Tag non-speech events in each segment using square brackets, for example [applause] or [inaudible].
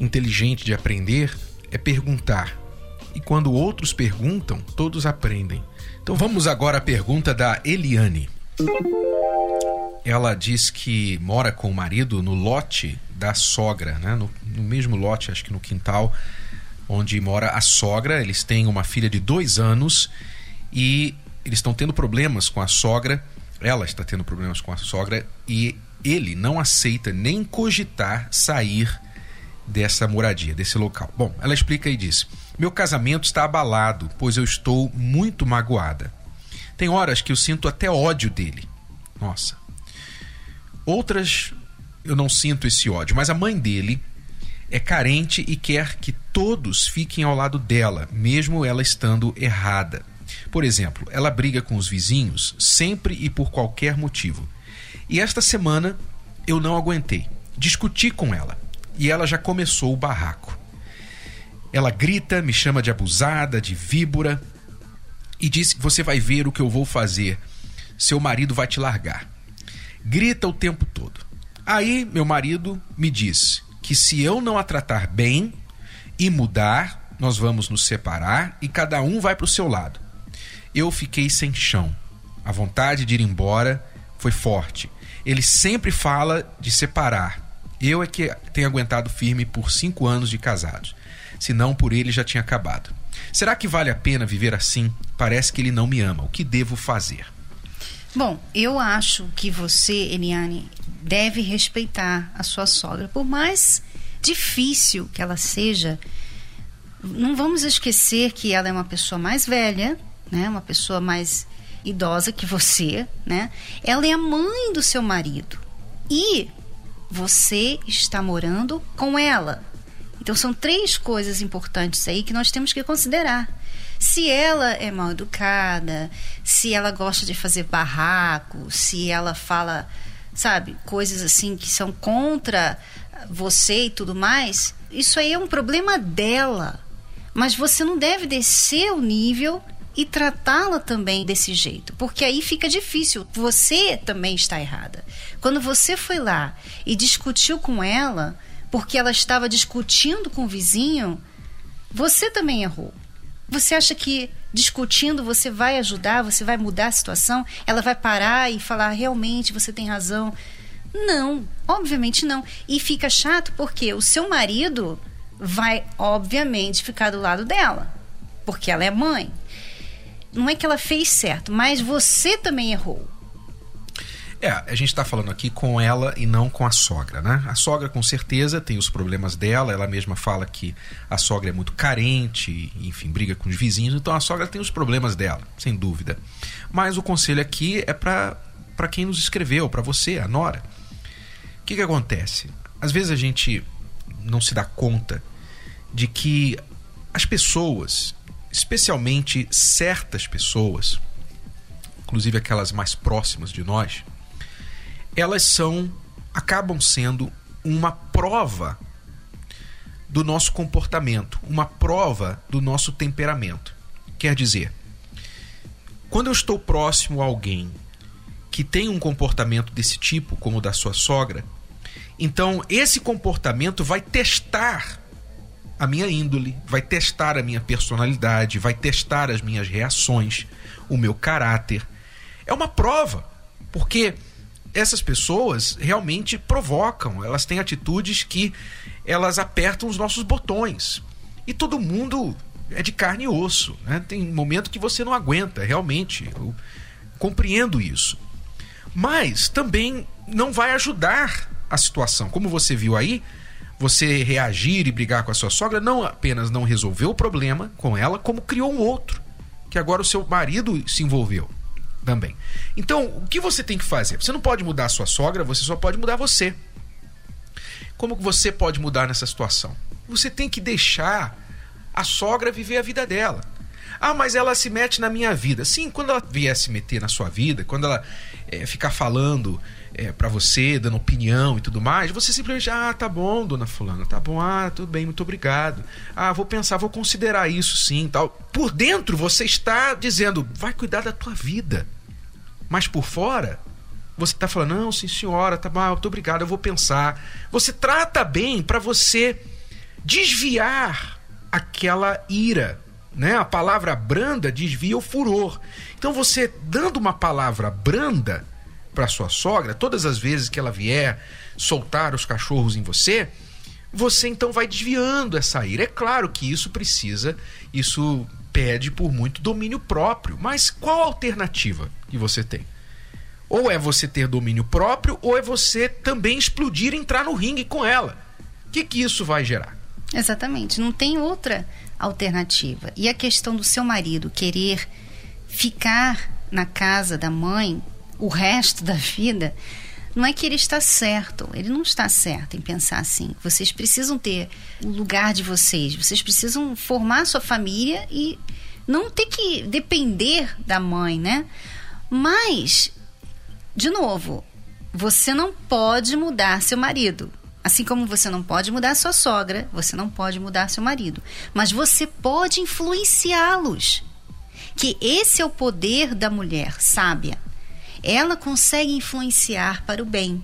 inteligente de aprender é perguntar. E quando outros perguntam, todos aprendem. Então vamos agora à pergunta da Eliane. Ela diz que mora com o marido no lote da sogra, né? no, no mesmo lote, acho que no quintal, onde mora a sogra. Eles têm uma filha de dois anos e eles estão tendo problemas com a sogra. Ela está tendo problemas com a sogra e ele não aceita nem cogitar sair dessa moradia, desse local. Bom, ela explica e diz: Meu casamento está abalado, pois eu estou muito magoada. Tem horas que eu sinto até ódio dele. Nossa. Outras eu não sinto esse ódio, mas a mãe dele é carente e quer que todos fiquem ao lado dela, mesmo ela estando errada. Por exemplo, ela briga com os vizinhos sempre e por qualquer motivo. E esta semana eu não aguentei. Discuti com ela e ela já começou o barraco. Ela grita, me chama de abusada, de víbora e diz você vai ver o que eu vou fazer. Seu marido vai te largar. Grita o tempo todo. Aí meu marido me diz que se eu não a tratar bem e mudar, nós vamos nos separar e cada um vai para o seu lado. Eu fiquei sem chão. A vontade de ir embora foi forte. Ele sempre fala de separar, eu é que tenho aguentado firme por cinco anos de casados. Se não, por ele já tinha acabado. Será que vale a pena viver assim? Parece que ele não me ama. O que devo fazer? Bom, eu acho que você, Eliane, deve respeitar a sua sogra. Por mais difícil que ela seja, não vamos esquecer que ela é uma pessoa mais velha, né? Uma pessoa mais idosa que você, né? Ela é a mãe do seu marido. E você está morando com ela. Então são três coisas importantes aí que nós temos que considerar. Se ela é mal educada, se ela gosta de fazer barraco, se ela fala, sabe, coisas assim que são contra você e tudo mais, isso aí é um problema dela. Mas você não deve descer o nível e tratá-la também desse jeito, porque aí fica difícil. Você também está errada. Quando você foi lá e discutiu com ela, porque ela estava discutindo com o vizinho, você também errou. Você acha que discutindo você vai ajudar, você vai mudar a situação? Ela vai parar e falar realmente você tem razão? Não, obviamente não. E fica chato porque o seu marido vai, obviamente, ficar do lado dela, porque ela é mãe não é que ela fez certo, mas você também errou. É, a gente está falando aqui com ela e não com a sogra, né? A sogra, com certeza, tem os problemas dela. Ela mesma fala que a sogra é muito carente, enfim, briga com os vizinhos. Então a sogra tem os problemas dela, sem dúvida. Mas o conselho aqui é para quem nos escreveu, para você, a Nora. O que, que acontece? Às vezes a gente não se dá conta de que as pessoas especialmente certas pessoas, inclusive aquelas mais próximas de nós, elas são acabam sendo uma prova do nosso comportamento, uma prova do nosso temperamento. Quer dizer, quando eu estou próximo a alguém que tem um comportamento desse tipo, como o da sua sogra, então esse comportamento vai testar a minha índole, vai testar a minha personalidade, vai testar as minhas reações, o meu caráter. É uma prova, porque essas pessoas realmente provocam, elas têm atitudes que elas apertam os nossos botões. E todo mundo é de carne e osso, né? Tem momento que você não aguenta, realmente. Eu compreendo isso. Mas também não vai ajudar a situação. Como você viu aí, você reagir e brigar com a sua sogra não apenas não resolveu o problema com ela, como criou um outro, que agora o seu marido se envolveu também. Então, o que você tem que fazer? Você não pode mudar a sua sogra, você só pode mudar você. Como você pode mudar nessa situação? Você tem que deixar a sogra viver a vida dela. Ah, mas ela se mete na minha vida. Sim, quando ela vier se meter na sua vida, quando ela é, ficar falando é, para você, dando opinião e tudo mais, você simplesmente, ah, tá bom, dona Fulana, tá bom, ah, tudo bem, muito obrigado. Ah, vou pensar, vou considerar isso sim tal. Por dentro você está dizendo, vai cuidar da tua vida. Mas por fora, você está falando, não, sim senhora, tá bom, muito obrigado, eu vou pensar. Você trata bem para você desviar aquela ira. Né? A palavra branda desvia o furor. Então você dando uma palavra branda para sua sogra, todas as vezes que ela vier soltar os cachorros em você, você então vai desviando essa ira. É claro que isso precisa, isso pede por muito domínio próprio. Mas qual a alternativa que você tem? Ou é você ter domínio próprio, ou é você também explodir, entrar no ringue com ela. O que, que isso vai gerar? Exatamente, não tem outra alternativa. E a questão do seu marido querer ficar na casa da mãe o resto da vida, não é que ele está certo, ele não está certo em pensar assim. Vocês precisam ter o lugar de vocês, vocês precisam formar sua família e não ter que depender da mãe, né? Mas, de novo, você não pode mudar seu marido. Assim como você não pode mudar sua sogra, você não pode mudar seu marido. Mas você pode influenciá-los. Que esse é o poder da mulher sábia. Ela consegue influenciar para o bem.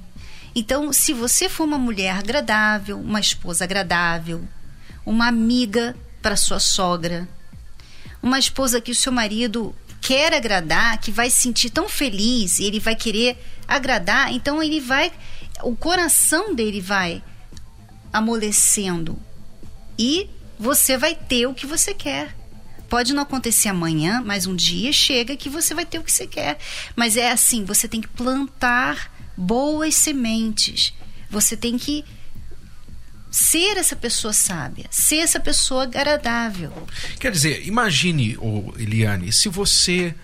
Então, se você for uma mulher agradável, uma esposa agradável, uma amiga para sua sogra, uma esposa que o seu marido quer agradar, que vai se sentir tão feliz e ele vai querer agradar, então ele vai o coração dele vai amolecendo e você vai ter o que você quer. Pode não acontecer amanhã, mas um dia chega que você vai ter o que você quer. Mas é assim, você tem que plantar boas sementes. Você tem que ser essa pessoa sábia, ser essa pessoa agradável. Quer dizer, imagine, oh, Eliane, se você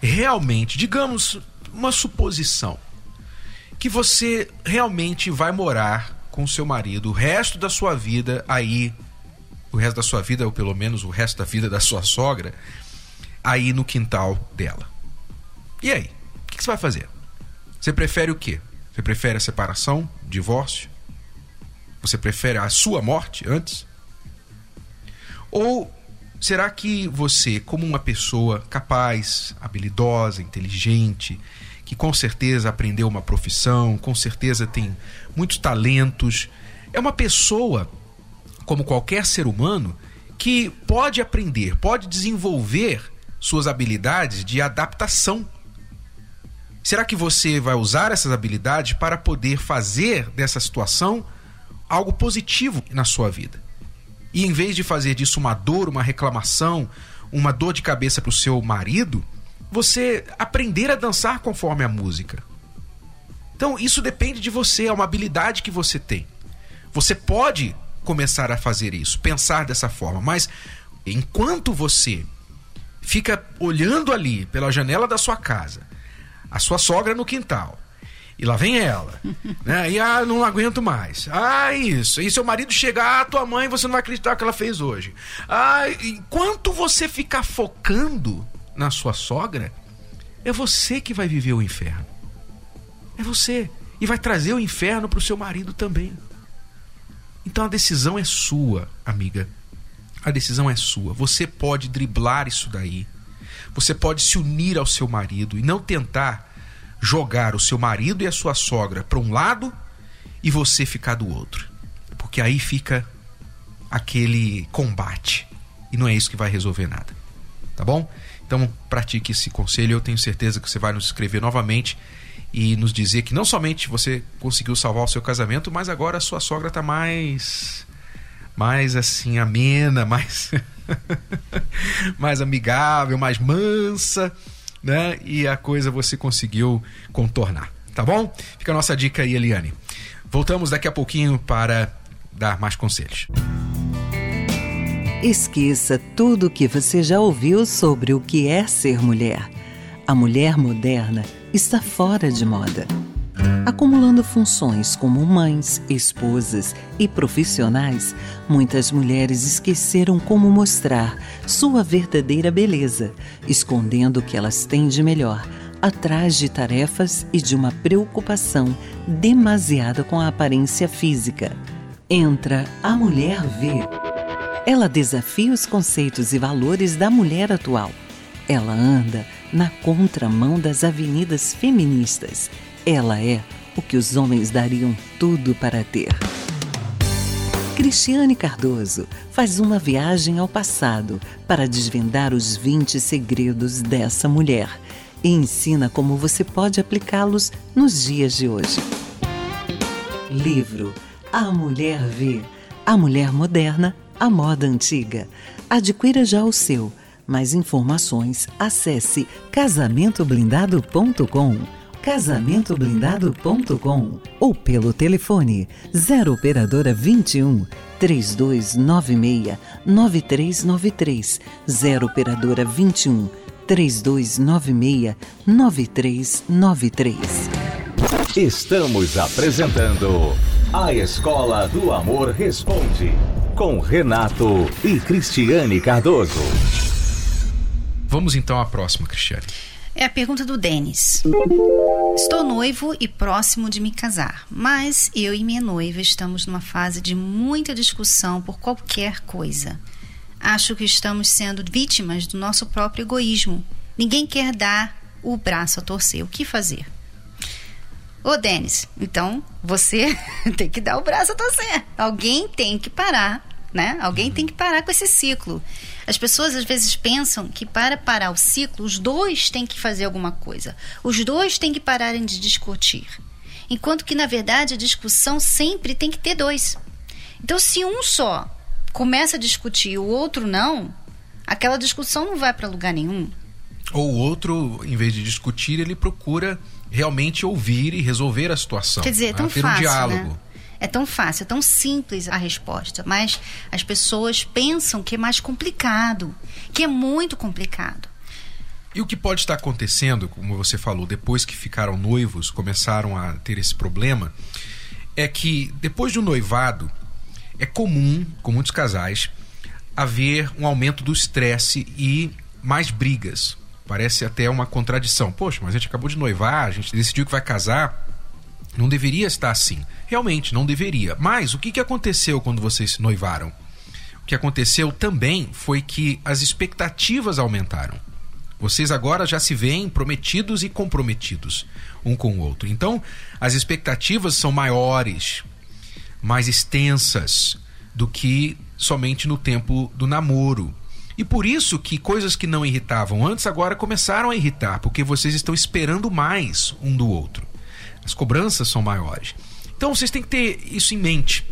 realmente, digamos, uma suposição, que você realmente vai morar com seu marido o resto da sua vida aí, o resto da sua vida, ou pelo menos o resto da vida da sua sogra, aí no quintal dela. E aí? O que você vai fazer? Você prefere o quê? Você prefere a separação, divórcio? Você prefere a sua morte antes? Ou será que você, como uma pessoa capaz, habilidosa, inteligente, que com certeza aprendeu uma profissão, com certeza tem muitos talentos. É uma pessoa, como qualquer ser humano, que pode aprender, pode desenvolver suas habilidades de adaptação. Será que você vai usar essas habilidades para poder fazer dessa situação algo positivo na sua vida? E em vez de fazer disso uma dor, uma reclamação, uma dor de cabeça para o seu marido, você aprender a dançar conforme a música. Então, isso depende de você, é uma habilidade que você tem. Você pode começar a fazer isso, pensar dessa forma, mas enquanto você fica olhando ali pela janela da sua casa, a sua sogra no quintal, e lá vem ela, [laughs] né? E ah, não aguento mais. Ah, isso. E seu marido chegar, ah, tua mãe, você não vai acreditar o que ela fez hoje. Ah, enquanto você ficar focando na sua sogra, é você que vai viver o inferno. É você. E vai trazer o inferno para o seu marido também. Então a decisão é sua, amiga. A decisão é sua. Você pode driblar isso daí. Você pode se unir ao seu marido e não tentar jogar o seu marido e a sua sogra para um lado e você ficar do outro. Porque aí fica aquele combate. E não é isso que vai resolver nada. Tá bom? Então, pratique esse conselho. Eu tenho certeza que você vai nos escrever novamente e nos dizer que não somente você conseguiu salvar o seu casamento, mas agora a sua sogra está mais mais assim amena, [laughs] mais mais amigável, mais mansa, né? E a coisa você conseguiu contornar, tá bom? Fica a nossa dica aí, Eliane. Voltamos daqui a pouquinho para dar mais conselhos. Esqueça tudo o que você já ouviu sobre o que é ser mulher. A mulher moderna está fora de moda. Acumulando funções como mães, esposas e profissionais, muitas mulheres esqueceram como mostrar sua verdadeira beleza, escondendo o que elas têm de melhor, atrás de tarefas e de uma preocupação demasiada com a aparência física. Entra a Mulher V. Ela desafia os conceitos e valores da mulher atual. Ela anda na contramão das avenidas feministas ela é o que os homens dariam tudo para ter. Cristiane Cardoso faz uma viagem ao passado para desvendar os 20 segredos dessa mulher e ensina como você pode aplicá-los nos dias de hoje. Livro A Mulher Vê A Mulher Moderna, a Moda Antiga. Adquira já o seu. Mais informações, acesse casamentoblindado.com casamentoblindado.com ou pelo telefone 0 operadora 21 3296 9393 0 operadora 21 3296 9393 Estamos apresentando A Escola do Amor Responde com Renato e Cristiane Cardoso. Vamos então à próxima, Cristiane. É a pergunta do Denis. Estou noivo e próximo de me casar, mas eu e minha noiva estamos numa fase de muita discussão por qualquer coisa. Acho que estamos sendo vítimas do nosso próprio egoísmo. Ninguém quer dar o braço a torcer. O que fazer? Ô, Denis, então você [laughs] tem que dar o braço a torcer. Alguém tem que parar né? Alguém tem que parar com esse ciclo. As pessoas às vezes pensam que para parar o ciclo, os dois têm que fazer alguma coisa. Os dois têm que pararem de discutir. Enquanto que, na verdade, a discussão sempre tem que ter dois. Então, se um só começa a discutir e o outro não, aquela discussão não vai para lugar nenhum. Ou o outro, em vez de discutir, ele procura realmente ouvir e resolver a situação. Quer dizer, é tão ter fácil, um diálogo. Né? É tão fácil, é tão simples a resposta, mas as pessoas pensam que é mais complicado, que é muito complicado. E o que pode estar acontecendo, como você falou, depois que ficaram noivos, começaram a ter esse problema, é que depois do noivado, é comum, com muitos casais, haver um aumento do estresse e mais brigas. Parece até uma contradição. Poxa, mas a gente acabou de noivar, a gente decidiu que vai casar, não deveria estar assim. Realmente, não deveria. Mas o que, que aconteceu quando vocês se noivaram? O que aconteceu também foi que as expectativas aumentaram. Vocês agora já se veem prometidos e comprometidos um com o outro. Então, as expectativas são maiores, mais extensas do que somente no tempo do namoro. E por isso que coisas que não irritavam antes agora começaram a irritar, porque vocês estão esperando mais um do outro. As cobranças são maiores. Então vocês têm que ter isso em mente.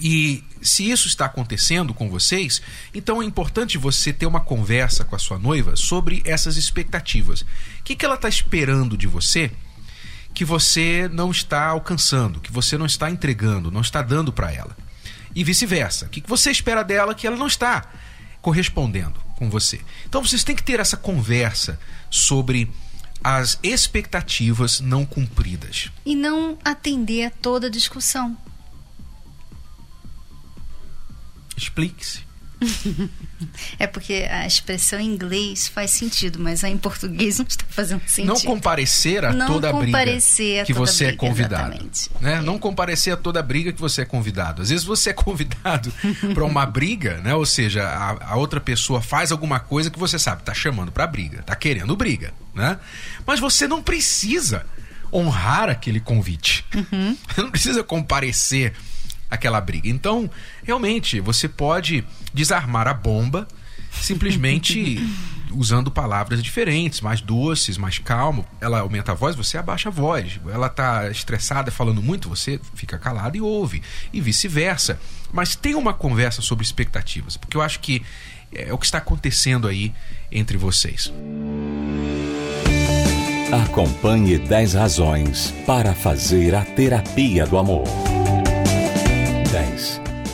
E se isso está acontecendo com vocês, então é importante você ter uma conversa com a sua noiva sobre essas expectativas. O que, que ela está esperando de você que você não está alcançando, que você não está entregando, não está dando para ela? E vice-versa. O que, que você espera dela que ela não está correspondendo com você? Então vocês têm que ter essa conversa sobre as expectativas não cumpridas. E não atender a toda discussão. Explique-se. [laughs] é porque a expressão em inglês faz sentido, mas em português não está fazendo sentido. Não comparecer a não toda a briga a que toda você briga, é convidado. Né? É. Não comparecer a toda a briga que você é convidado. Às vezes você é [laughs] convidado para uma briga, né? ou seja, a, a, outra pessoa faz alguma coisa que você sabe, está chamando para briga, está querendo briga. Né? Mas você não precisa honrar aquele convite. Uhum. Não precisa comparecer aquela briga. Então, realmente, você pode desarmar a bomba simplesmente [laughs] usando palavras diferentes, mais doces, mais calmo. Ela aumenta a voz, você abaixa a voz. Ela está estressada, falando muito, você fica calado e ouve. E vice-versa. Mas tem uma conversa sobre expectativas, porque eu acho que é o que está acontecendo aí entre vocês. Acompanhe 10 razões para fazer a terapia do amor.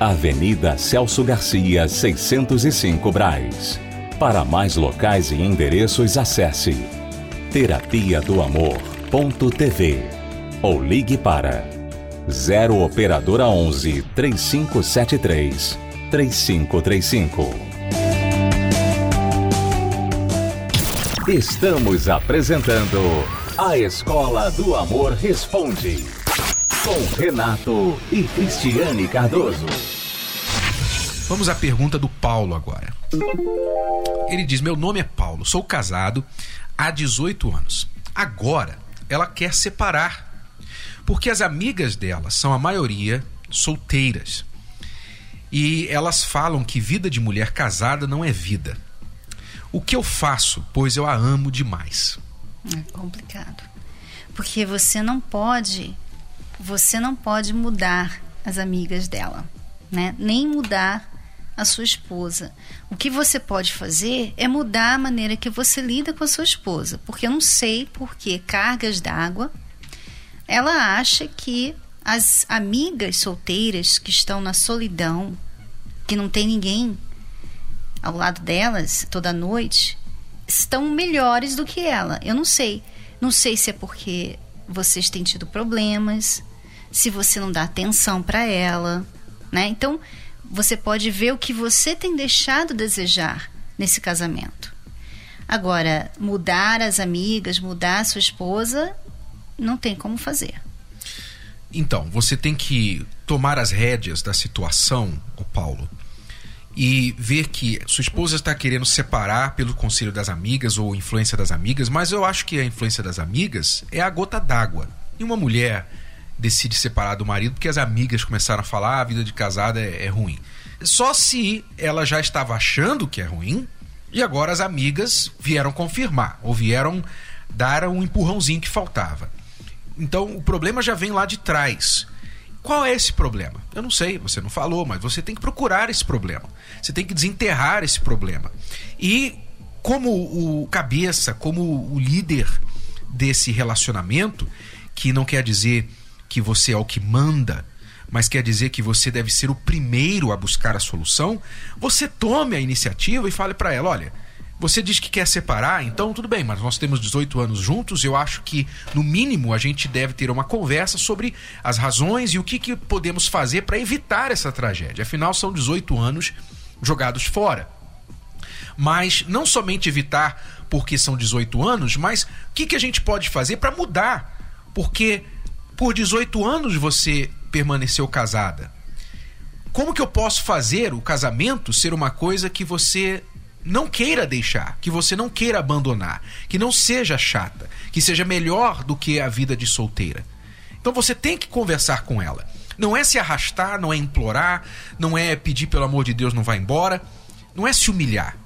Avenida Celso Garcia, 605 Braz. Para mais locais e endereços, acesse terapia do amor.tv ou ligue para 0 operadora 11 3573 3535. Estamos apresentando A Escola do Amor Responde com Renato e Cristiane Cardoso. Vamos à pergunta do Paulo agora. Ele diz: Meu nome é Paulo, sou casado há 18 anos. Agora ela quer separar, porque as amigas dela são a maioria solteiras. E elas falam que vida de mulher casada não é vida. O que eu faço, pois eu a amo demais? É complicado. Porque você não pode, você não pode mudar as amigas dela, né? Nem mudar a sua esposa. O que você pode fazer é mudar a maneira que você lida com a sua esposa, porque eu não sei por que cargas d'água ela acha que as amigas solteiras que estão na solidão, que não tem ninguém ao lado delas toda noite, estão melhores do que ela. Eu não sei. Não sei se é porque vocês têm tido problemas, se você não dá atenção para ela, né? Então, você pode ver o que você tem deixado desejar nesse casamento. Agora, mudar as amigas, mudar a sua esposa, não tem como fazer. Então, você tem que tomar as rédeas da situação, o Paulo, e ver que sua esposa está querendo separar pelo conselho das amigas ou influência das amigas, mas eu acho que a influência das amigas é a gota d'água. E uma mulher decide separar do marido porque as amigas começaram a falar ah, a vida de casada é, é ruim. Só se ela já estava achando que é ruim e agora as amigas vieram confirmar ou vieram dar um empurrãozinho que faltava. Então o problema já vem lá de trás. Qual é esse problema? Eu não sei, você não falou, mas você tem que procurar esse problema. Você tem que desenterrar esse problema. E como o cabeça, como o líder desse relacionamento, que não quer dizer que você é o que manda, mas quer dizer que você deve ser o primeiro a buscar a solução, você tome a iniciativa e fale para ela: olha, você diz que quer separar, então tudo bem, mas nós temos 18 anos juntos. Eu acho que, no mínimo, a gente deve ter uma conversa sobre as razões e o que, que podemos fazer para evitar essa tragédia. Afinal, são 18 anos jogados fora. Mas não somente evitar porque são 18 anos, mas o que, que a gente pode fazer para mudar? Porque por 18 anos você permaneceu casada. Como que eu posso fazer o casamento ser uma coisa que você não queira deixar, que você não queira abandonar, que não seja chata, que seja melhor do que a vida de solteira? Então você tem que conversar com ela. Não é se arrastar, não é implorar, não é pedir pelo amor de Deus não vá embora, não é se humilhar,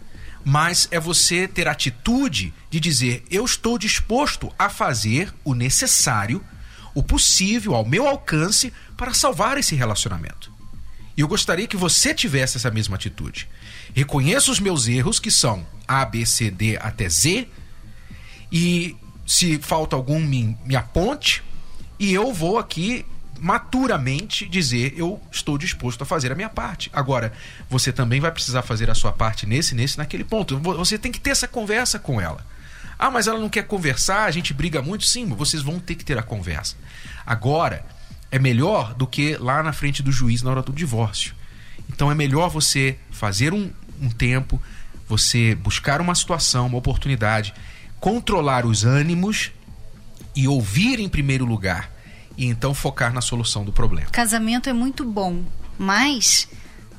mas é você ter atitude de dizer: eu estou disposto a fazer o necessário o possível ao meu alcance para salvar esse relacionamento. E eu gostaria que você tivesse essa mesma atitude. Reconheça os meus erros, que são A, B, C, D até Z, e se falta algum, me, me aponte, e eu vou aqui maturamente dizer eu estou disposto a fazer a minha parte. Agora, você também vai precisar fazer a sua parte nesse, nesse, naquele ponto. Você tem que ter essa conversa com ela. Ah, mas ela não quer conversar, a gente briga muito. Sim, vocês vão ter que ter a conversa. Agora, é melhor do que lá na frente do juiz na hora do divórcio. Então é melhor você fazer um, um tempo, você buscar uma situação, uma oportunidade, controlar os ânimos e ouvir em primeiro lugar e então focar na solução do problema. Casamento é muito bom, mas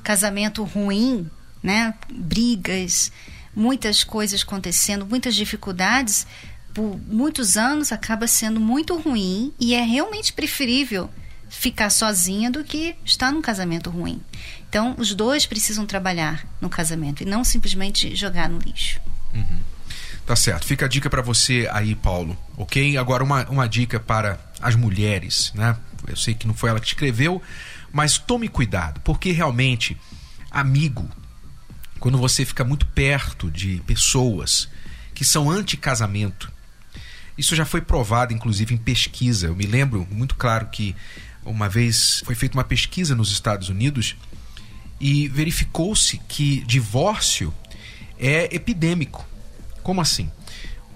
casamento ruim, né? Brigas, muitas coisas acontecendo, muitas dificuldades, por muitos anos acaba sendo muito ruim e é realmente preferível ficar sozinha do que estar num casamento ruim. Então, os dois precisam trabalhar no casamento e não simplesmente jogar no lixo. Uhum. Tá certo. Fica a dica para você aí, Paulo, ok? Agora, uma, uma dica para as mulheres, né? Eu sei que não foi ela que escreveu, mas tome cuidado, porque realmente, amigo, quando você fica muito perto de pessoas que são anti-casamento, isso já foi provado, inclusive, em pesquisa. Eu me lembro muito claro que uma vez foi feita uma pesquisa nos Estados Unidos e verificou-se que divórcio é epidêmico. Como assim?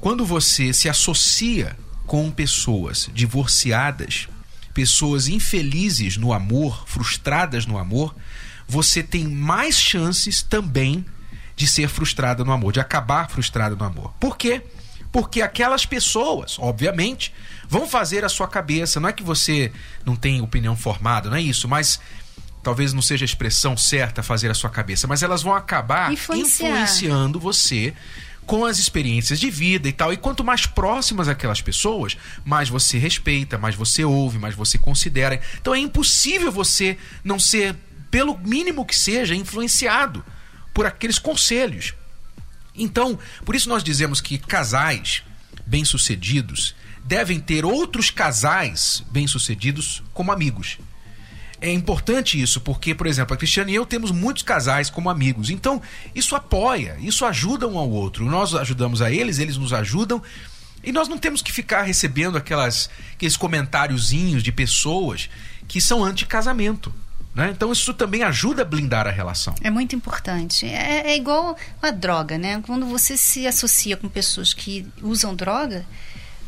Quando você se associa com pessoas divorciadas, pessoas infelizes no amor, frustradas no amor, você tem mais chances também de ser frustrada no amor, de acabar frustrada no amor. Por quê? Porque aquelas pessoas, obviamente, vão fazer a sua cabeça. Não é que você não tem opinião formada, não é isso, mas talvez não seja a expressão certa fazer a sua cabeça, mas elas vão acabar influenciando você com as experiências de vida e tal. E quanto mais próximas aquelas pessoas, mais você respeita, mais você ouve, mais você considera. Então é impossível você não ser, pelo mínimo que seja, influenciado por aqueles conselhos. Então, por isso nós dizemos que casais bem-sucedidos devem ter outros casais bem-sucedidos como amigos. É importante isso, porque, por exemplo, a Cristiane e eu temos muitos casais como amigos. Então, isso apoia, isso ajuda um ao outro. Nós ajudamos a eles, eles nos ajudam. E nós não temos que ficar recebendo aquelas, aqueles comentáriozinhos de pessoas que são anti-casamento. Né? Então isso também ajuda a blindar a relação. É muito importante. É, é igual a droga, né? Quando você se associa com pessoas que usam droga,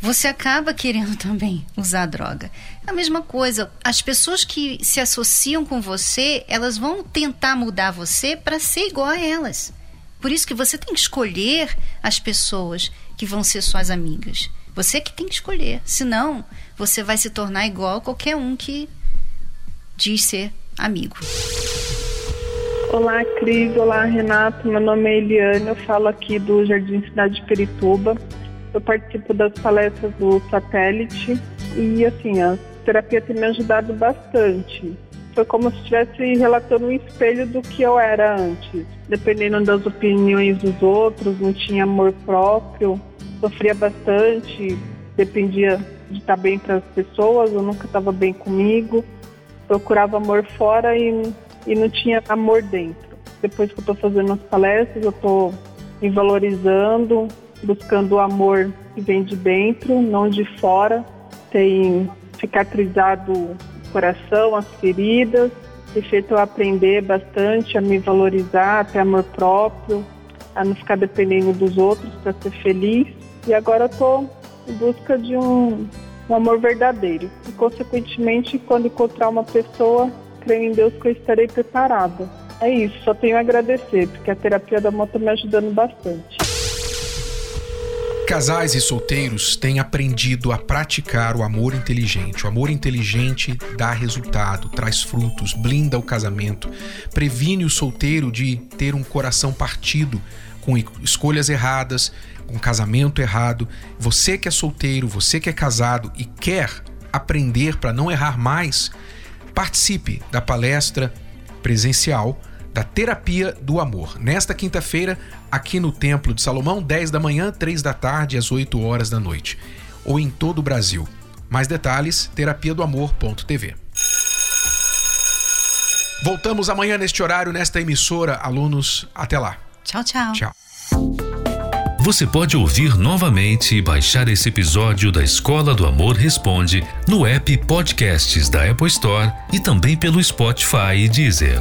você acaba querendo [laughs] também usar droga. É a mesma coisa, as pessoas que se associam com você, elas vão tentar mudar você para ser igual a elas. Por isso que você tem que escolher as pessoas que vão ser suas amigas. Você que tem que escolher. Senão, você vai se tornar igual a qualquer um que diz ser amigo. Olá, Cris. Olá, Renato. Meu nome é Eliane. Eu falo aqui do Jardim Cidade de Perituba. Eu participo das palestras do Satélite e, assim, a terapia tem me ajudado bastante. Foi como se estivesse relatando um espelho do que eu era antes. Dependendo das opiniões dos outros, não tinha amor próprio, sofria bastante, dependia de estar bem para as pessoas, eu nunca estava bem comigo procurava amor fora e, e não tinha amor dentro. Depois que eu estou fazendo as palestras, eu estou me valorizando, buscando o amor que vem de dentro, não de fora. Tem cicatrizado o coração, as feridas, tem feito eu aprender bastante a me valorizar, a ter amor próprio, a não ficar dependendo dos outros para ser feliz. E agora eu estou em busca de um um amor verdadeiro. E, consequentemente, quando encontrar uma pessoa, creio em Deus que eu estarei preparada. É isso, só tenho a agradecer, porque a terapia da amor está me ajudando bastante. Casais e solteiros têm aprendido a praticar o amor inteligente. O amor inteligente dá resultado, traz frutos, blinda o casamento, previne o solteiro de ter um coração partido com escolhas erradas, com casamento errado. Você que é solteiro, você que é casado e quer aprender para não errar mais, participe da palestra presencial da Terapia do Amor. Nesta quinta-feira, aqui no Templo de Salomão, 10 da manhã, 3 da tarde, às 8 horas da noite. Ou em todo o Brasil. Mais detalhes, terapia do amor.tv. Voltamos amanhã neste horário, nesta emissora. Alunos, até lá. Tchau, tchau. Tchau. Você pode ouvir novamente e baixar esse episódio da Escola do Amor Responde no app Podcasts da Apple Store e também pelo Spotify e Deezer.